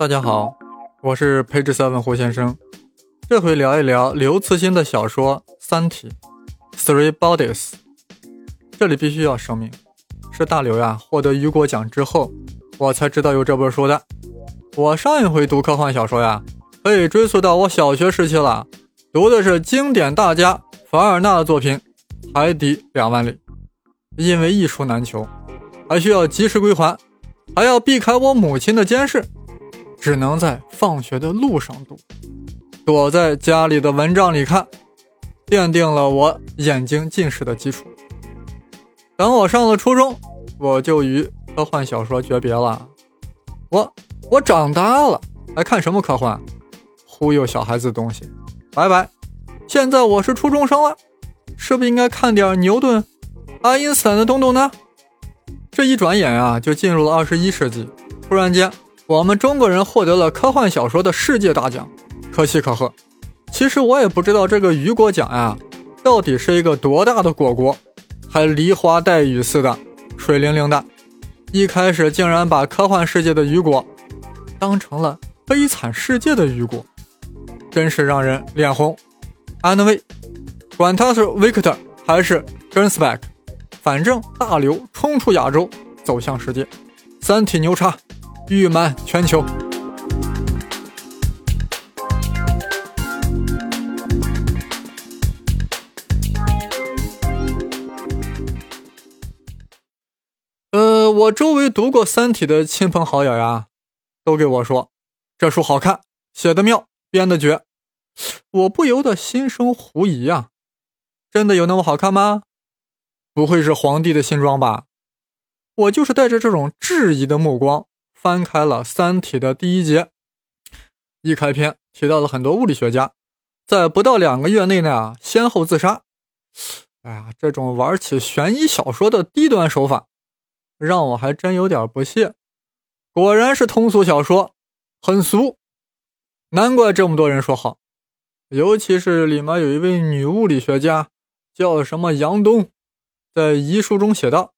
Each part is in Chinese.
大家好，我是 Page seven 胡先生，这回聊一聊刘慈欣的小说《三体》（Three Bodies）。这里必须要声明，是大刘呀获得雨果奖之后，我才知道有这本书的。我上一回读科幻小说呀，可以追溯到我小学时期了，读的是经典大家凡尔纳的作品《海底两万里》，因为一书难求，还需要及时归还。还要避开我母亲的监视，只能在放学的路上读，躲在家里的蚊帐里看，奠定了我眼睛近视的基础。等我上了初中，我就与科幻小说诀别了。我我长大了，还看什么科幻？忽悠小孩子的东西，拜拜。现在我是初中生了，是不是应该看点牛顿、爱因斯坦的东东呢？这一转眼啊，就进入了二十一世纪。突然间，我们中国人获得了科幻小说的世界大奖，可喜可贺。其实我也不知道这个雨果奖呀，到底是一个多大的果果，还梨花带雨似的，水灵灵的。一开始竟然把科幻世界的雨果当成了悲惨世界的雨果，真是让人脸红。Anyway，管他是 Victor 还是 g r n s b a c k 反正大刘冲出亚洲，走向世界，三体牛叉，誉满全球。呃，我周围读过《三体》的亲朋好友呀，都给我说，这书好看，写的妙，编的绝。我不由得心生狐疑呀，真的有那么好看吗？不会是皇帝的新装吧？我就是带着这种质疑的目光翻开了《三体》的第一节，一开篇提到了很多物理学家在不到两个月内呢先后自杀。哎呀，这种玩起悬疑小说的低端手法，让我还真有点不屑。果然是通俗小说，很俗，难怪这么多人说好。尤其是里面有一位女物理学家，叫什么杨东。在遗书中写道：“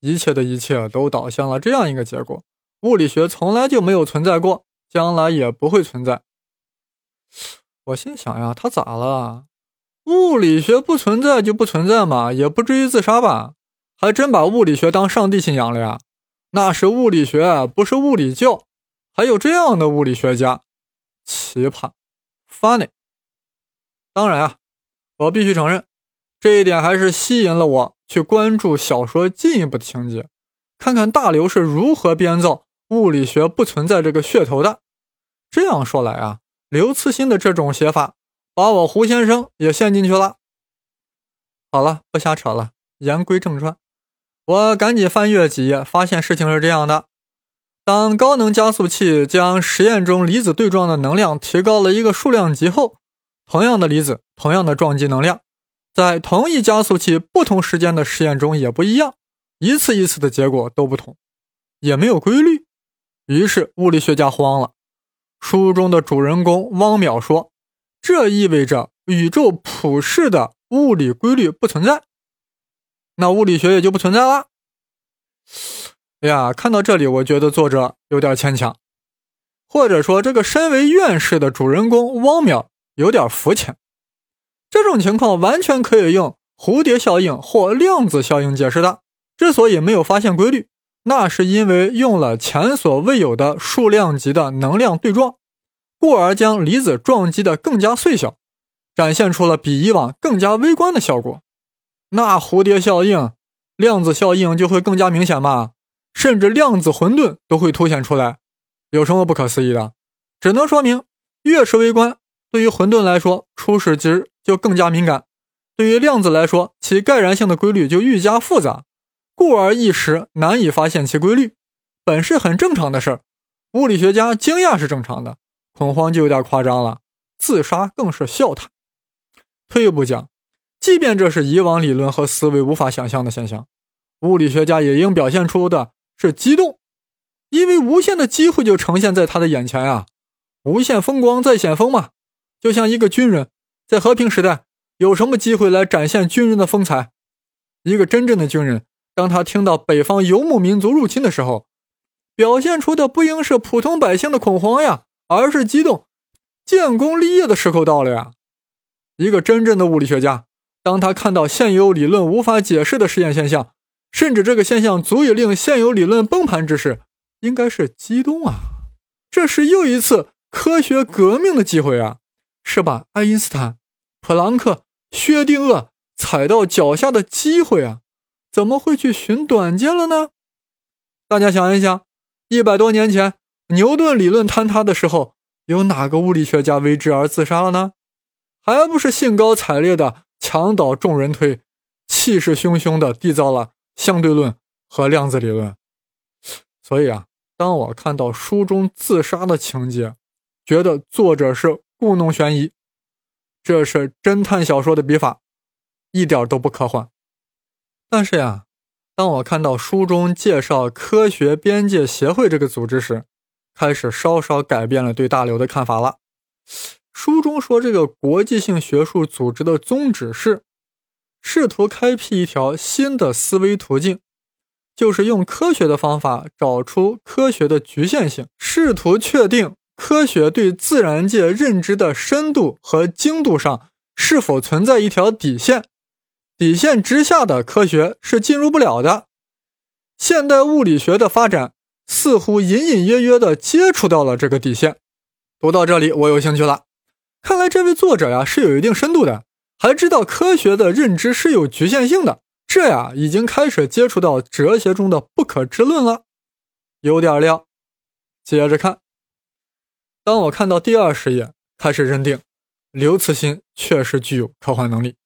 一切的一切都导向了这样一个结果：物理学从来就没有存在过，将来也不会存在。”我心想呀，他咋了？物理学不存在就不存在嘛，也不至于自杀吧？还真把物理学当上帝信仰了呀？那是物理学，不是物理教。还有这样的物理学家，奇葩，funny。当然啊，我必须承认，这一点还是吸引了我。去关注小说进一步的情节，看看大刘是如何编造物理学不存在这个噱头的。这样说来啊，刘慈欣的这种写法，把我胡先生也陷进去了。好了，不瞎扯了，言归正传。我赶紧翻阅几页，发现事情是这样的：当高能加速器将实验中离子对撞的能量提高了一个数量级后，同样的离子，同样的撞击能量。在同一加速器不同时间的实验中也不一样，一次一次的结果都不同，也没有规律。于是物理学家慌了。书中的主人公汪淼说：“这意味着宇宙普世的物理规律不存在，那物理学也就不存在了。”哎呀，看到这里，我觉得作者有点牵强，或者说这个身为院士的主人公汪淼有点肤浅。这种情况完全可以用蝴蝶效应或量子效应解释的。之所以没有发现规律，那是因为用了前所未有的数量级的能量对撞，故而将离子撞击的更加碎小，展现出了比以往更加微观的效果。那蝴蝶效应、量子效应就会更加明显嘛？甚至量子混沌都会凸显出来。有什么不可思议的？只能说明，越是微观，对于混沌来说，初始值。就更加敏感。对于量子来说，其概然性的规律就愈加复杂，故而一时难以发现其规律，本是很正常的事儿。物理学家惊讶是正常的，恐慌就有点夸张了，自杀更是笑谈。退一步讲，即便这是以往理论和思维无法想象的现象，物理学家也应表现出的是激动，因为无限的机会就呈现在他的眼前啊！无限风光在险峰嘛，就像一个军人。在和平时代，有什么机会来展现军人的风采？一个真正的军人，当他听到北方游牧民族入侵的时候，表现出的不应是普通百姓的恐慌呀，而是激动。建功立业的时候到了呀！一个真正的物理学家，当他看到现有理论无法解释的实验现象，甚至这个现象足以令现有理论崩盘之时，应该是激动啊！这是又一次科学革命的机会啊！是把爱因斯坦、普朗克、薛定谔踩到脚下的机会啊！怎么会去寻短见了呢？大家想一想，一百多年前牛顿理论坍塌的时候。有哪个物理学家为之而自杀了呢？还不是兴高采烈的墙倒众人推，气势汹汹的缔造了相对论和量子理论。所以啊，当我看到书中自杀的情节，觉得作者是故弄玄疑，这是侦探小说的笔法，一点都不科幻。但是呀，当我看到书中介绍科学边界协会这个组织时，开始稍稍改变了对大刘的看法了。书中说，这个国际性学术组织的宗旨是试图开辟一条新的思维途径，就是用科学的方法找出科学的局限性，试图确定科学对自然界认知的深度和精度上是否存在一条底线，底线之下的科学是进入不了的。现代物理学的发展。似乎隐隐约约地接触到了这个底线。读到这里，我有兴趣了。看来这位作者呀是有一定深度的，还知道科学的认知是有局限性的。这呀已经开始接触到哲学中的不可知论了，有点料。接着看，当我看到第二十页，开始认定刘慈欣确实具有科幻能力。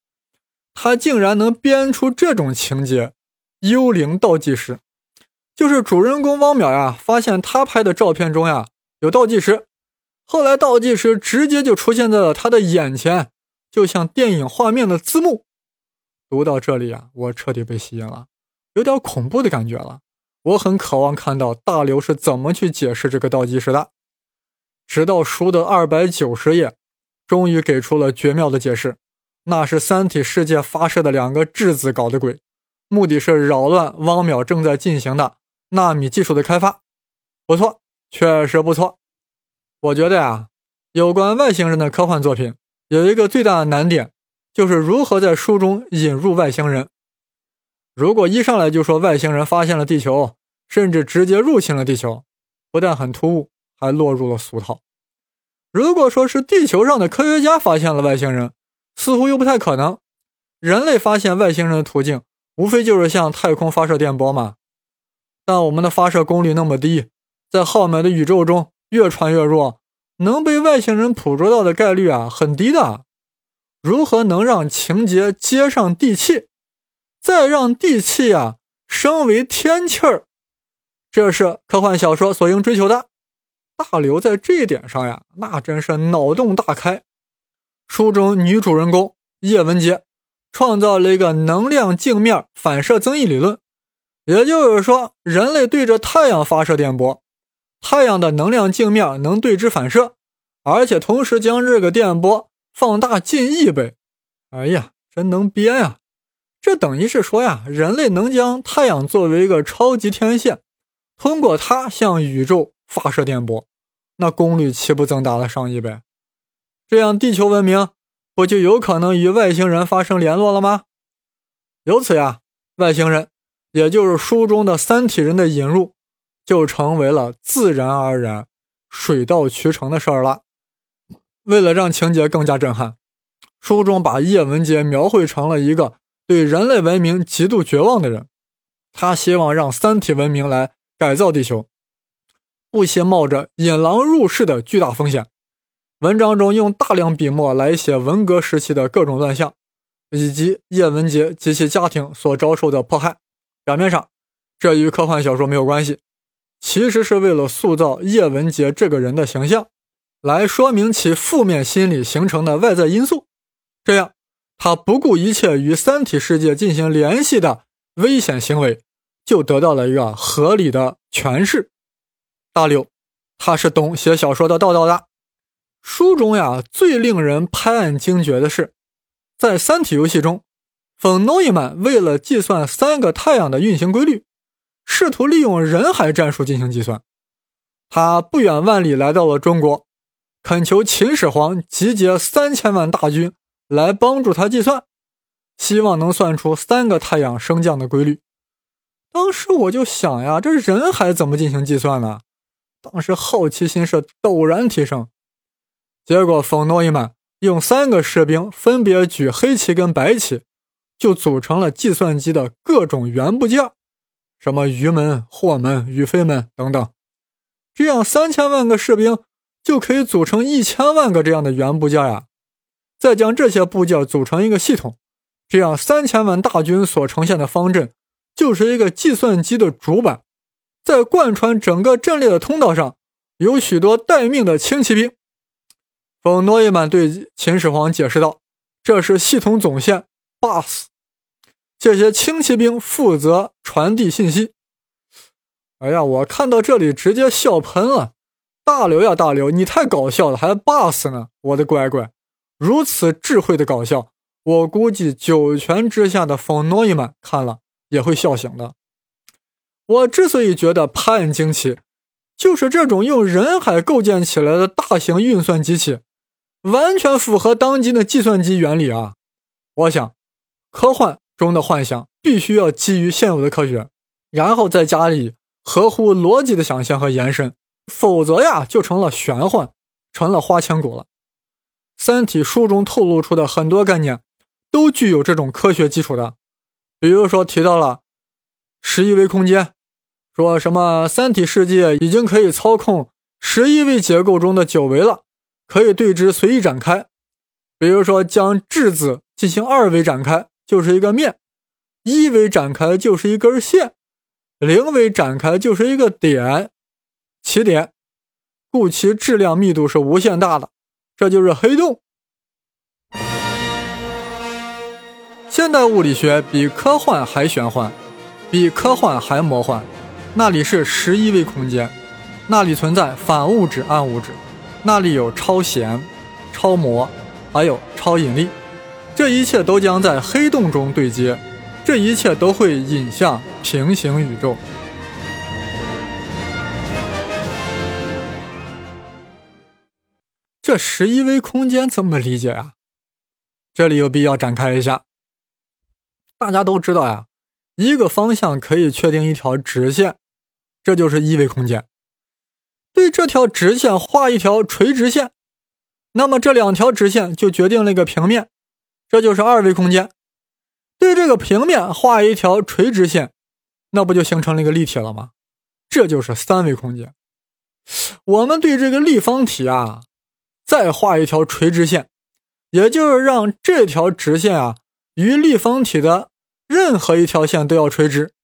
他竟然能编出这种情节：幽灵倒计时。就是主人公汪淼呀，发现他拍的照片中呀有倒计时，后来倒计时直接就出现在了他的眼前，就像电影画面的字幕。读到这里啊，我彻底被吸引了，有点恐怖的感觉了。我很渴望看到大刘是怎么去解释这个倒计时的。直到书的二百九十页，终于给出了绝妙的解释，那是三体世界发射的两个质子搞的鬼，目的是扰乱汪淼正在进行的。纳米技术的开发不错，确实不错。我觉得呀，有关外星人的科幻作品有一个最大的难点，就是如何在书中引入外星人。如果一上来就说外星人发现了地球，甚至直接入侵了地球，不但很突兀，还落入了俗套。如果说是地球上的科学家发现了外星人，似乎又不太可能。人类发现外星人的途径，无非就是向太空发射电波嘛。但我们的发射功率那么低，在浩渺的宇宙中越传越弱，能被外星人捕捉到的概率啊很低的。如何能让情节接上地气，再让地气啊升为天气儿？这是科幻小说所应追求的。大刘在这一点上呀，那真是脑洞大开。书中女主人公叶文洁创造了一个能量镜面反射增益理论。也就是说，人类对着太阳发射电波，太阳的能量镜面能对之反射，而且同时将这个电波放大近亿倍。哎呀，真能编呀！这等于是说呀，人类能将太阳作为一个超级天线，通过它向宇宙发射电波，那功率岂不增大了上亿倍？这样，地球文明不就有可能与外星人发生联络了吗？由此呀，外星人。也就是书中的三体人的引入，就成为了自然而然、水到渠成的事儿了。为了让情节更加震撼，书中把叶文洁描绘成了一个对人类文明极度绝望的人。他希望让三体文明来改造地球，不惜冒着引狼入室的巨大风险。文章中用大量笔墨来写文革时期的各种乱象，以及叶文洁及其家庭所遭受的迫害。表面上，这与科幻小说没有关系，其实是为了塑造叶文洁这个人的形象，来说明其负面心理形成的外在因素。这样，他不顾一切与三体世界进行联系的危险行为，就得到了一个合理的诠释。大刘，他是懂写小说的道道的。书中呀，最令人拍案惊绝的是，在三体游戏中。冯诺依曼为了计算三个太阳的运行规律，试图利用人海战术进行计算。他不远万里来到了中国，恳求秦始皇集结三千万大军来帮助他计算，希望能算出三个太阳升降的规律。当时我就想呀，这人海怎么进行计算呢？当时好奇心是陡然提升。结果冯诺依曼用三个士兵分别举黑旗跟白旗，就组成了计算机的各种元部件，什么鱼门、货门、宇飞门等等。这样三千万个士兵就可以组成一千万个这样的元部件呀。再将这些部件组成一个系统，这样三千万大军所呈现的方阵。就是一个计算机的主板，在贯穿整个阵列的通道上，有许多待命的轻骑兵。冯诺依曼对秦始皇解释道：“这是系统总线 BUS，这些轻骑兵负责传递信息。”哎呀，我看到这里直接笑喷了！大刘呀，大刘，你太搞笑了，还 BUS 呢！我的乖乖，如此智慧的搞笑，我估计九泉之下的冯诺依曼看了。也会笑醒的。我之所以觉得拍案惊奇，就是这种用人海构建起来的大型运算机器，完全符合当今的计算机原理啊！我想，科幻中的幻想必须要基于现有的科学，然后再加以合乎逻辑的想象和延伸，否则呀，就成了玄幻，成了花千骨了。《三体》书中透露出的很多概念，都具有这种科学基础的。比如说提到了十一维空间，说什么三体世界已经可以操控十一维结构中的九维了，可以对之随意展开。比如说将质子进行二维展开就是一个面，一维展开就是一根线，零维展开就是一个点，起点，故其质量密度是无限大的，这就是黑洞。现代物理学比科幻还玄幻，比科幻还魔幻。那里是十一维空间，那里存在反物质、暗物质，那里有超弦、超模，还有超引力。这一切都将在黑洞中对接，这一切都会引向平行宇宙。这十一维空间怎么理解啊？这里有必要展开一下。大家都知道呀，一个方向可以确定一条直线，这就是一维空间。对这条直线画一条垂直线，那么这两条直线就决定了一个平面，这就是二维空间。对这个平面画一条垂直线，那不就形成了一个立体了吗？这就是三维空间。我们对这个立方体啊，再画一条垂直线，也就是让这条直线啊与立方体的。任何一条线都要垂直，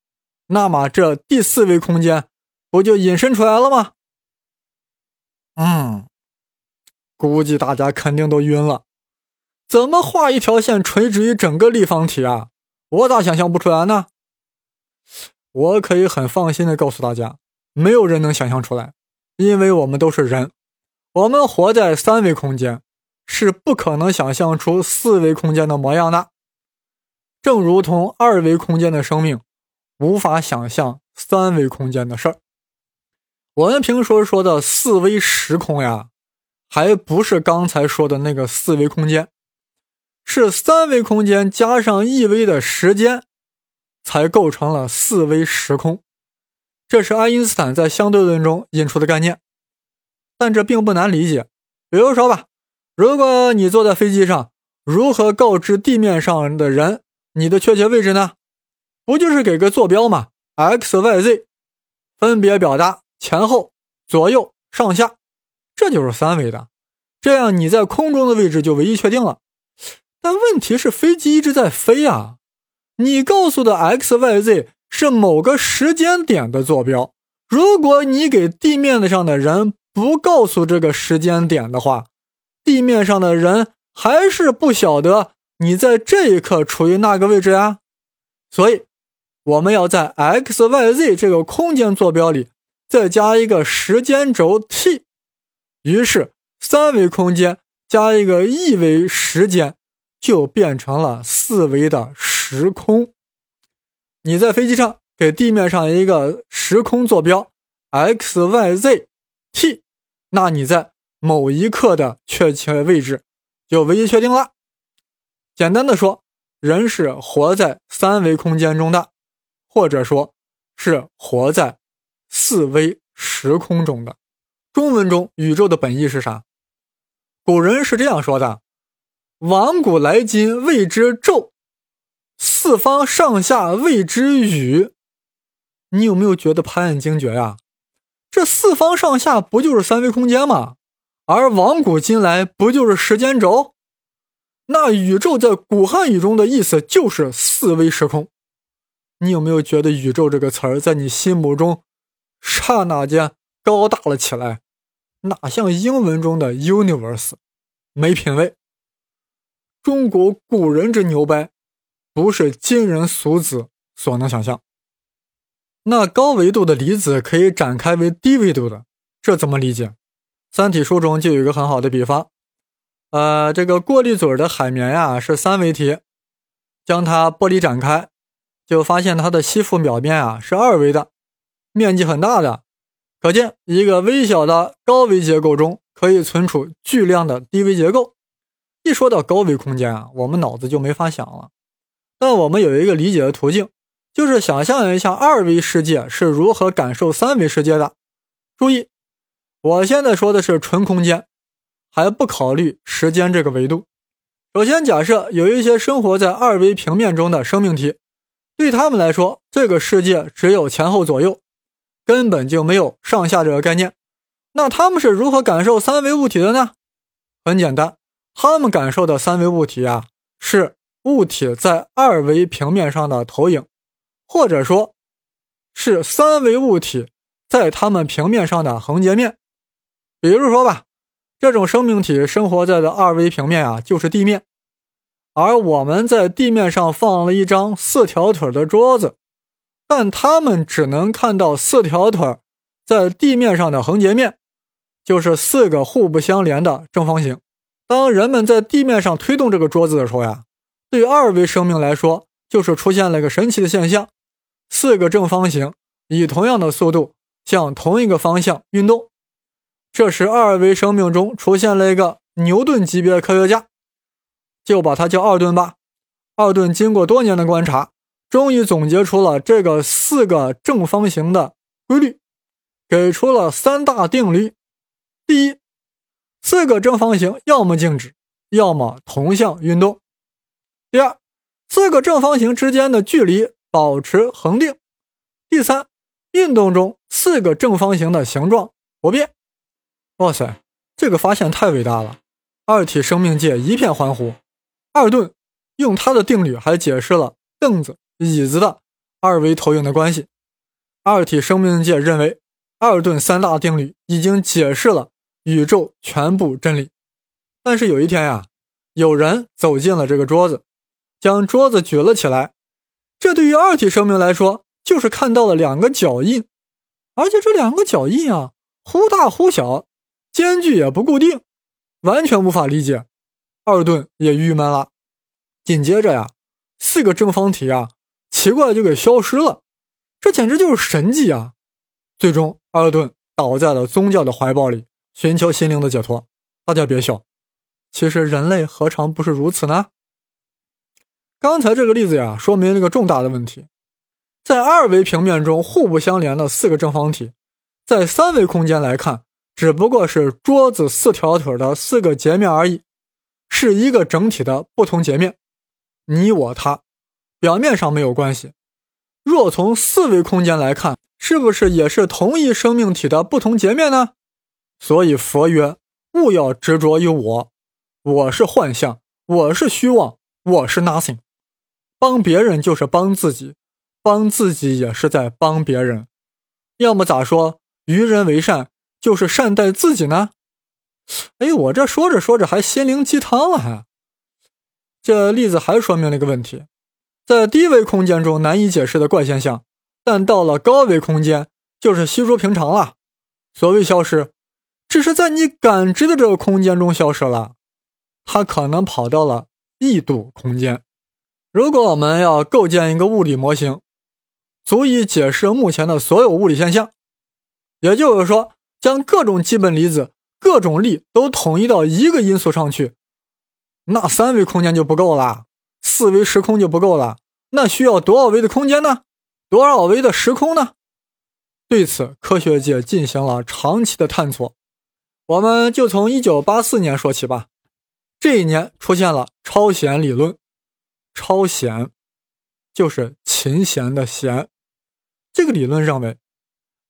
那么这第四维空间不就引申出来了吗？嗯，估计大家肯定都晕了。怎么画一条线垂直于整个立方体啊？我咋想象不出来呢？我可以很放心的告诉大家，没有人能想象出来，因为我们都是人，我们活在三维空间，是不可能想象出四维空间的模样的。正如同二维空间的生命无法想象三维空间的事儿，我们平时说的四维时空呀，还不是刚才说的那个四维空间，是三维空间加上一维的时间，才构成了四维时空。这是爱因斯坦在相对论中引出的概念，但这并不难理解。比如说吧，如果你坐在飞机上，如何告知地面上的人？你的确切位置呢？不就是给个坐标吗？x、y、z，分别表达前后、左右、上下，这就是三维的。这样你在空中的位置就唯一确定了。但问题是，飞机一直在飞啊！你告诉的 x、y、z 是某个时间点的坐标。如果你给地面上的人不告诉这个时间点的话，地面上的人还是不晓得。你在这一刻处于那个位置呀？所以我们要在 x、y、z 这个空间坐标里再加一个时间轴 t，于是三维空间加一个一维时间就变成了四维的时空。你在飞机上给地面上一个时空坐标 x y z t，那你在某一刻的确切位置就唯一确定了。简单的说，人是活在三维空间中的，或者说，是活在四维时空中的。中文中宇宙的本意是啥？古人是这样说的：“往古来今谓之宙，四方上下谓之宇。”你有没有觉得拍案惊绝呀？这四方上下不就是三维空间吗？而往古今来不就是时间轴？那宇宙在古汉语中的意思就是四维时空。你有没有觉得“宇宙”这个词儿在你心目中刹那间高大了起来？哪像英文中的 universe，没品位。中国古人之牛掰，不是今人俗子所能想象。那高维度的离子可以展开为低维度的，这怎么理解？《三体》书中就有一个很好的比方，呃，这个过滤嘴的海绵呀是三维体，将它剥离展开，就发现它的吸附表面啊是二维的，面积很大的，可见一个微小的高维结构中可以存储巨量的低维结构。一说到高维空间啊，我们脑子就没法想了，但我们有一个理解的途径。就是想象一下二维世界是如何感受三维世界的。注意，我现在说的是纯空间，还不考虑时间这个维度。首先假设有一些生活在二维平面中的生命体，对他们来说，这个世界只有前后左右，根本就没有上下这个概念。那他们是如何感受三维物体的呢？很简单，他们感受的三维物体啊，是物体在二维平面上的投影。或者说，是三维物体在它们平面上的横截面。比如说吧，这种生命体生活在的二维平面啊，就是地面。而我们在地面上放了一张四条腿的桌子，但他们只能看到四条腿在地面上的横截面，就是四个互不相连的正方形。当人们在地面上推动这个桌子的时候呀，对二维生命来说，就是出现了一个神奇的现象。四个正方形以同样的速度向同一个方向运动，这时二维生命中出现了一个牛顿级别的科学家，就把他叫二顿吧。二顿经过多年的观察，终于总结出了这个四个正方形的规律，给出了三大定律：第一，四个正方形要么静止，要么同向运动；第二，四个正方形之间的距离。保持恒定。第三，运动中四个正方形的形状不变。哇塞，这个发现太伟大了！二体生命界一片欢呼。二顿用他的定律还解释了凳子、椅子的二维投影的关系。二体生命界认为，二顿三大定律已经解释了宇宙全部真理。但是有一天呀，有人走进了这个桌子，将桌子举了起来。这对于二体生命来说，就是看到了两个脚印，而且这两个脚印啊，忽大忽小，间距也不固定，完全无法理解。二顿也郁闷了。紧接着呀，四个正方体啊，奇怪就给消失了，这简直就是神迹啊！最终，二顿倒在了宗教的怀抱里，寻求心灵的解脱。大家别笑，其实人类何尝不是如此呢？刚才这个例子呀，说明了一个重大的问题：在二维平面中互不相连的四个正方体，在三维空间来看，只不过是桌子四条腿的四个截面而已，是一个整体的不同截面。你我他，表面上没有关系。若从四维空间来看，是不是也是同一生命体的不同截面呢？所以佛曰：勿要执着于我，我是幻象，我是虚妄，我是 nothing。帮别人就是帮自己，帮自己也是在帮别人。要么咋说，与人为善就是善待自己呢？哎，我这说着说着还心灵鸡汤了，还。这例子还说明了一个问题：在低维空间中难以解释的怪现象，但到了高维空间就是稀疏平常了。所谓消失，只是在你感知的这个空间中消失了，它可能跑到了异度空间。如果我们要构建一个物理模型，足以解释目前的所有物理现象。也就是说，将各种基本粒子、各种力都统一到一个因素上去，那三维空间就不够了，四维时空就不够了。那需要多少维的空间呢？多少维的时空呢？对此，科学界进行了长期的探索。我们就从1984年说起吧。这一年出现了超弦理论。超弦就是琴弦的弦。这个理论认为，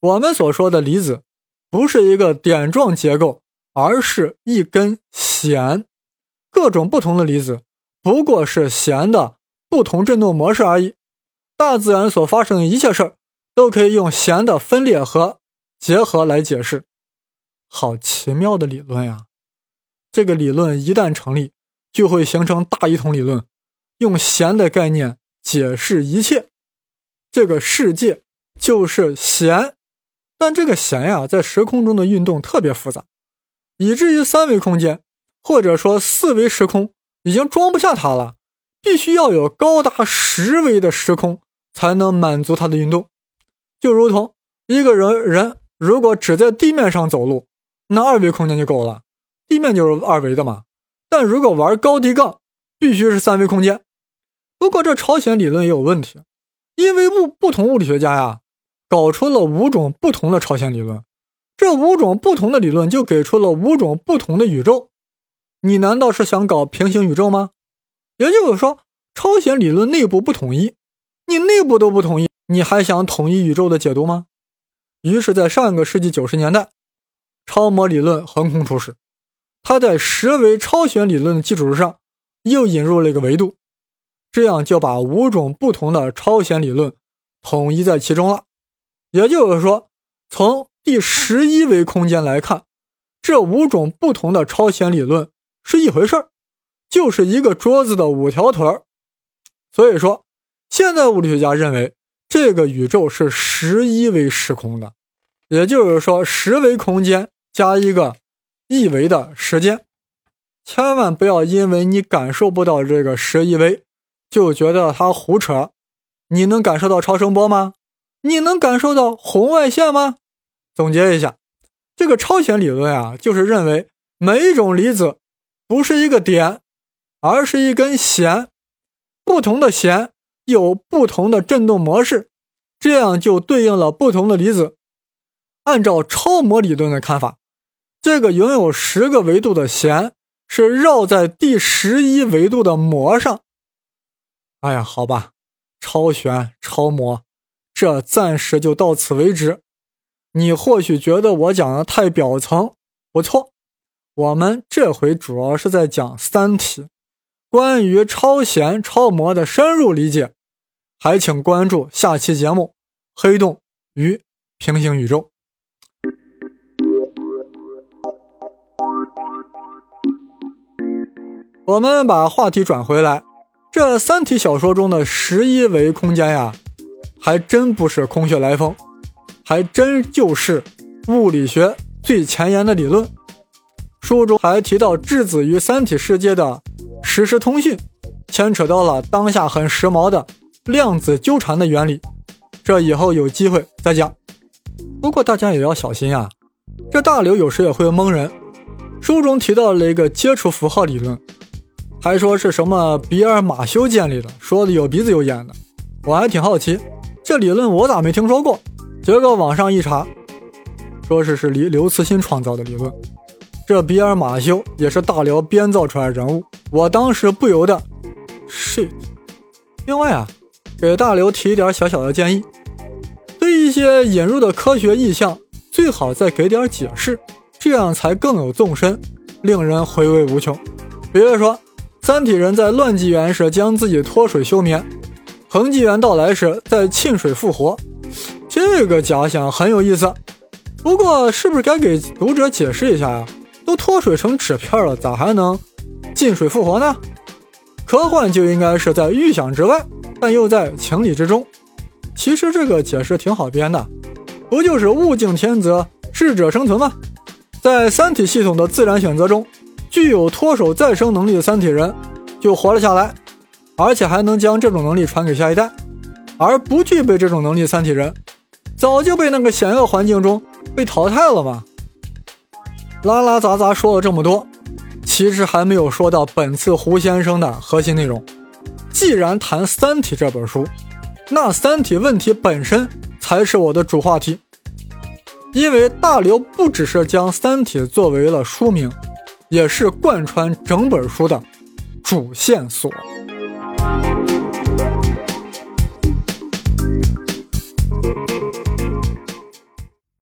我们所说的离子不是一个点状结构，而是一根弦。各种不同的离子不过是弦的不同振动模式而已。大自然所发生的一切事儿都可以用弦的分裂和结合来解释。好奇妙的理论呀！这个理论一旦成立，就会形成大一统理论，用弦的概念解释一切。这个世界就是弦，但这个弦呀，在时空中的运动特别复杂，以至于三维空间或者说四维时空已经装不下它了，必须要有高达十维的时空才能满足它的运动。就如同一个人人如果只在地面上走路，那二维空间就够了。地面就是二维的嘛，但如果玩高低杠，必须是三维空间。不过这朝鲜理论也有问题，因为物不同物理学家呀，搞出了五种不同的朝鲜理论，这五种不同的理论就给出了五种不同的宇宙。你难道是想搞平行宇宙吗？也就是说，超弦理论内部不统一，你内部都不统一，你还想统一宇宙的解读吗？于是，在上一个世纪九十年代，超模理论横空出世。他在十维超弦理论的基础之上，又引入了一个维度，这样就把五种不同的超弦理论统一在其中了。也就是说，从第十一维空间来看，这五种不同的超弦理论是一回事儿，就是一个桌子的五条腿儿。所以说，现在物理学家认为这个宇宙是十一维时空的，也就是说，十维空间加一个。一维的时间，千万不要因为你感受不到这个十一维，就觉得它胡扯。你能感受到超声波吗？你能感受到红外线吗？总结一下，这个超弦理论啊，就是认为每一种离子不是一个点，而是一根弦，不同的弦有不同的振动模式，这样就对应了不同的离子。按照超模理论的看法。这个拥有十个维度的弦是绕在第十一维度的膜上。哎呀，好吧，超弦、超模，这暂时就到此为止。你或许觉得我讲的太表层，不错，我们这回主要是在讲《三体》，关于超弦、超模的深入理解。还请关注下期节目《黑洞与平行宇宙》。我们把话题转回来，这三体小说中的十一维空间呀，还真不是空穴来风，还真就是物理学最前沿的理论。书中还提到质子与三体世界的实时通讯，牵扯到了当下很时髦的量子纠缠的原理。这以后有机会再讲。不过大家也要小心啊，这大刘有时也会蒙人。书中提到了一个接触符号理论。还说是什么比尔马修建立的，说的有鼻子有眼的，我还挺好奇，这理论我咋没听说过？结果网上一查，说是是刘刘慈欣创造的理论，这比尔马修也是大辽编造出来人物，我当时不由得 shit。另外啊，给大刘提一点小小的建议，对一些引入的科学意象，最好再给点解释，这样才更有纵深，令人回味无穷。比如说。三体人在乱纪元时将自己脱水休眠，恒纪元到来时在沁水复活，这个假想很有意思。不过，是不是该给读者解释一下呀？都脱水成纸片了，咋还能进水复活呢？科幻就应该是在预想之外，但又在情理之中。其实这个解释挺好编的，不就是物竞天择，适者生存吗？在三体系统的自然选择中。具有脱手再生能力的三体人就活了下来，而且还能将这种能力传给下一代。而不具备这种能力的三体人，早就被那个险恶环境中被淘汰了吗。拉拉杂杂说了这么多，其实还没有说到本次胡先生的核心内容。既然谈《三体》这本书，那《三体》问题本身才是我的主话题。因为大刘不只是将《三体》作为了书名，也是贯穿整本书的主线索。